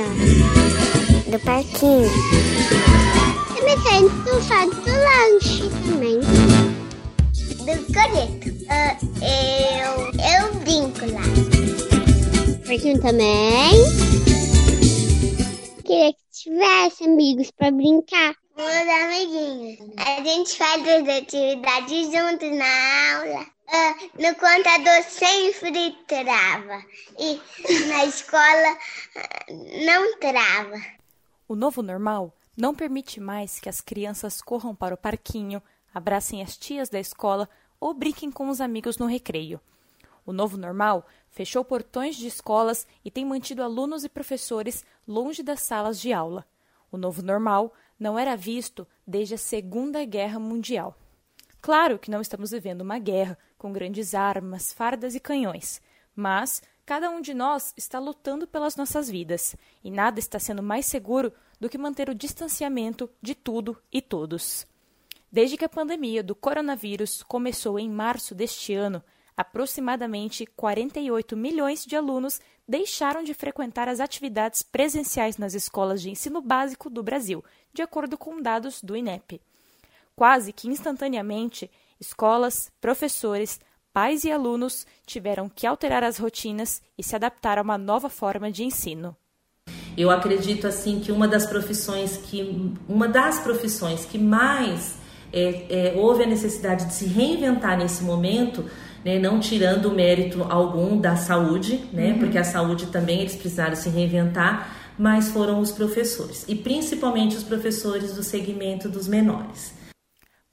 do parquinho. Eu me sinto faz do lanche também. Do. Uh, eu, eu brinco lá. Parquinho também. Queria que tivesse amigos pra brincar. Meus amiguinhos. A gente faz as atividades juntos na aula. No contador sempre trava. E na escola uh, não trava. O novo normal não permite mais que as crianças corram para o parquinho, abracem as tias da escola ou brinquem com os amigos no recreio. O novo normal fechou portões de escolas e tem mantido alunos e professores longe das salas de aula. O novo normal não era visto desde a Segunda Guerra Mundial. Claro que não estamos vivendo uma guerra com grandes armas, fardas e canhões, mas cada um de nós está lutando pelas nossas vidas e nada está sendo mais seguro do que manter o distanciamento de tudo e todos. Desde que a pandemia do coronavírus começou em março deste ano, aproximadamente 48 milhões de alunos deixaram de frequentar as atividades presenciais nas escolas de ensino básico do Brasil, de acordo com dados do INEP. Quase que instantaneamente, escolas, professores, pais e alunos tiveram que alterar as rotinas e se adaptar a uma nova forma de ensino. Eu acredito assim que uma das profissões que uma das profissões que mais é, é, houve a necessidade de se reinventar nesse momento, né, não tirando o mérito algum da saúde, né, uhum. porque a saúde também eles precisaram se reinventar, mas foram os professores e principalmente os professores do segmento dos menores.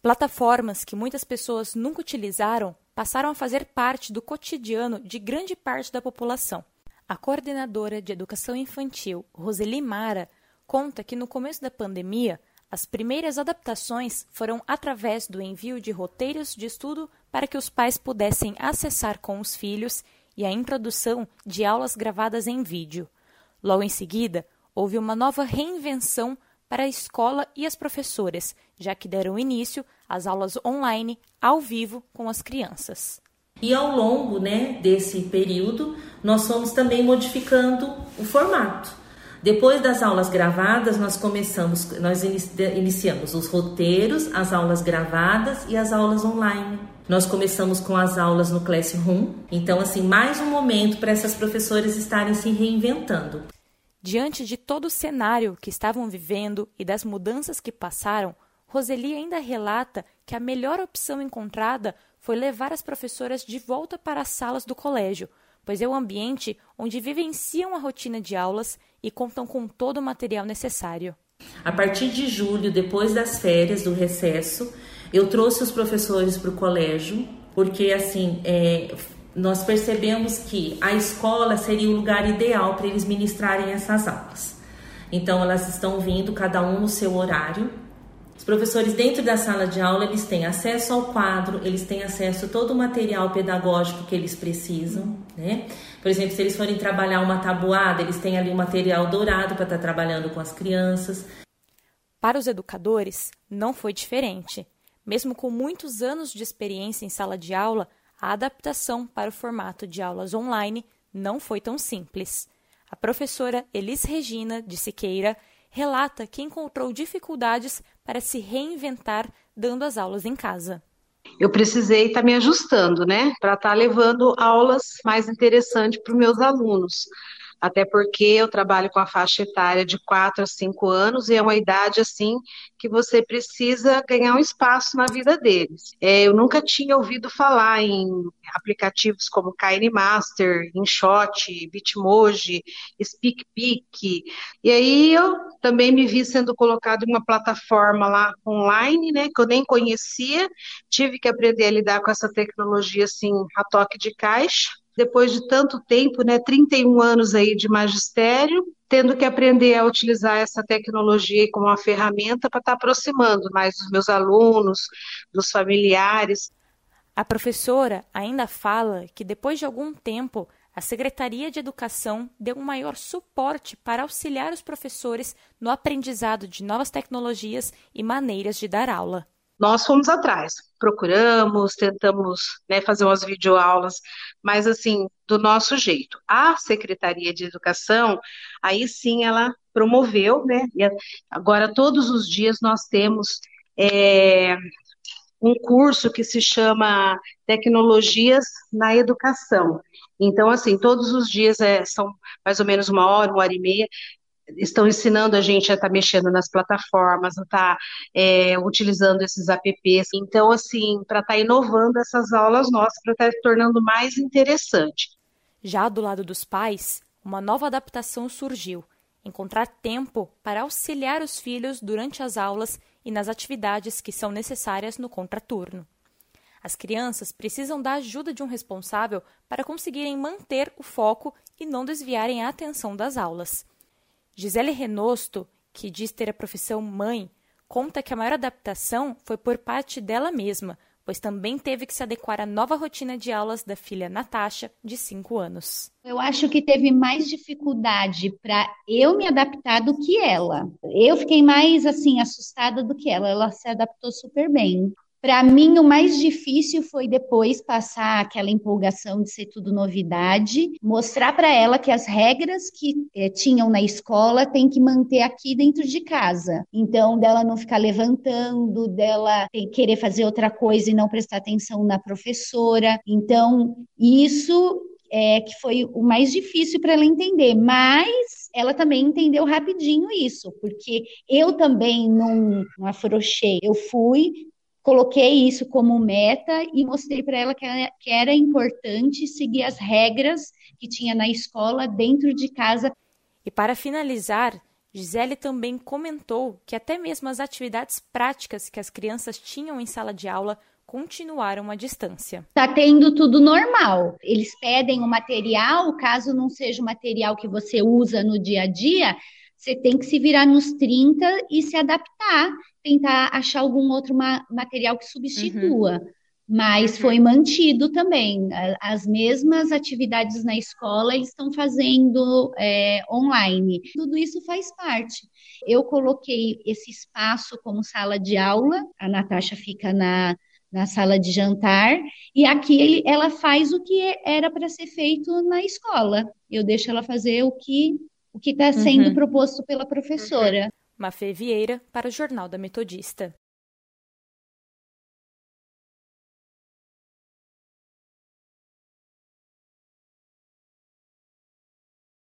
Plataformas que muitas pessoas nunca utilizaram passaram a fazer parte do cotidiano de grande parte da população. A coordenadora de educação infantil, Roseli Mara, conta que no começo da pandemia, as primeiras adaptações foram através do envio de roteiros de estudo para que os pais pudessem acessar com os filhos e a introdução de aulas gravadas em vídeo. Logo em seguida, houve uma nova reinvenção para a escola e as professoras, já que deram início às aulas online ao vivo com as crianças. E ao longo né, desse período, nós fomos também modificando o formato. Depois das aulas gravadas, nós começamos, nós iniciamos os roteiros, as aulas gravadas e as aulas online. Nós começamos com as aulas no Classroom. Então, assim, mais um momento para essas professoras estarem se reinventando. Diante de todo o cenário que estavam vivendo e das mudanças que passaram, Roseli ainda relata que a melhor opção encontrada foi levar as professoras de volta para as salas do colégio, pois é o ambiente onde vivenciam a rotina de aulas e contam com todo o material necessário. A partir de julho, depois das férias do recesso, eu trouxe os professores para o colégio, porque assim é, nós percebemos que a escola seria o lugar ideal para eles ministrarem essas aulas. Então elas estão vindo cada um no seu horário. Os professores dentro da sala de aula, eles têm acesso ao quadro, eles têm acesso a todo o material pedagógico que eles precisam, né? Por exemplo, se eles forem trabalhar uma tabuada, eles têm ali o um material dourado para estar tá trabalhando com as crianças. Para os educadores, não foi diferente. Mesmo com muitos anos de experiência em sala de aula, a adaptação para o formato de aulas online não foi tão simples. A professora Elis Regina de Siqueira relata que encontrou dificuldades para se reinventar dando as aulas em casa. Eu precisei estar tá me ajustando, né, para estar tá levando aulas mais interessantes para os meus alunos até porque eu trabalho com a faixa etária de 4 a 5 anos e é uma idade assim que você precisa ganhar um espaço na vida deles. É, eu nunca tinha ouvido falar em aplicativos como KN Master, InShot, Bitmoji, SpeakPick, e aí eu também me vi sendo colocado em uma plataforma lá online, né, que eu nem conhecia, tive que aprender a lidar com essa tecnologia assim a toque de caixa, depois de tanto tempo, né, 31 anos aí de magistério, tendo que aprender a utilizar essa tecnologia como uma ferramenta para estar tá aproximando mais dos meus alunos, dos familiares. A professora ainda fala que depois de algum tempo a Secretaria de Educação deu um maior suporte para auxiliar os professores no aprendizado de novas tecnologias e maneiras de dar aula. Nós fomos atrás, procuramos, tentamos né, fazer umas videoaulas, mas assim, do nosso jeito. A Secretaria de Educação, aí sim ela promoveu, né? E agora todos os dias nós temos é, um curso que se chama Tecnologias na Educação. Então, assim, todos os dias é, são mais ou menos uma hora, uma hora e meia, estão ensinando a gente a estar tá mexendo nas plataformas, a estar tá, é, utilizando esses apps. Então, assim, para estar tá inovando essas aulas nossas, para estar tá tornando mais interessante. Já do lado dos pais, uma nova adaptação surgiu: encontrar tempo para auxiliar os filhos durante as aulas e nas atividades que são necessárias no contraturno. As crianças precisam da ajuda de um responsável para conseguirem manter o foco e não desviarem a atenção das aulas. Gisele Renosto, que diz ter a profissão mãe, conta que a maior adaptação foi por parte dela mesma, pois também teve que se adequar à nova rotina de aulas da filha Natasha, de 5 anos. Eu acho que teve mais dificuldade para eu me adaptar do que ela. Eu fiquei mais assim assustada do que ela. Ela se adaptou super bem. Para mim, o mais difícil foi depois passar aquela empolgação de ser tudo novidade, mostrar para ela que as regras que é, tinham na escola tem que manter aqui dentro de casa. Então, dela não ficar levantando, dela querer fazer outra coisa e não prestar atenção na professora. Então, isso é, que foi o mais difícil para ela entender, mas ela também entendeu rapidinho isso, porque eu também não, não afrouxei, eu fui, coloquei isso como meta e mostrei para ela que, que era importante seguir as regras que tinha na escola dentro de casa. E para finalizar, Gisele também comentou que até mesmo as atividades práticas que as crianças tinham em sala de aula continuaram à distância. Está tendo tudo normal. Eles pedem o material, caso não seja o material que você usa no dia a dia, você tem que se virar nos 30 e se adaptar, tentar achar algum outro ma material que substitua. Uhum. Mas uhum. foi mantido também. As mesmas atividades na escola eles estão fazendo é, online. Tudo isso faz parte. Eu coloquei esse espaço como sala de aula, a Natasha fica na, na sala de jantar, e aqui ele, ela faz o que era para ser feito na escola. Eu deixo ela fazer o que o que está sendo uhum. proposto pela professora. Mafê Vieira, para o Jornal da Metodista.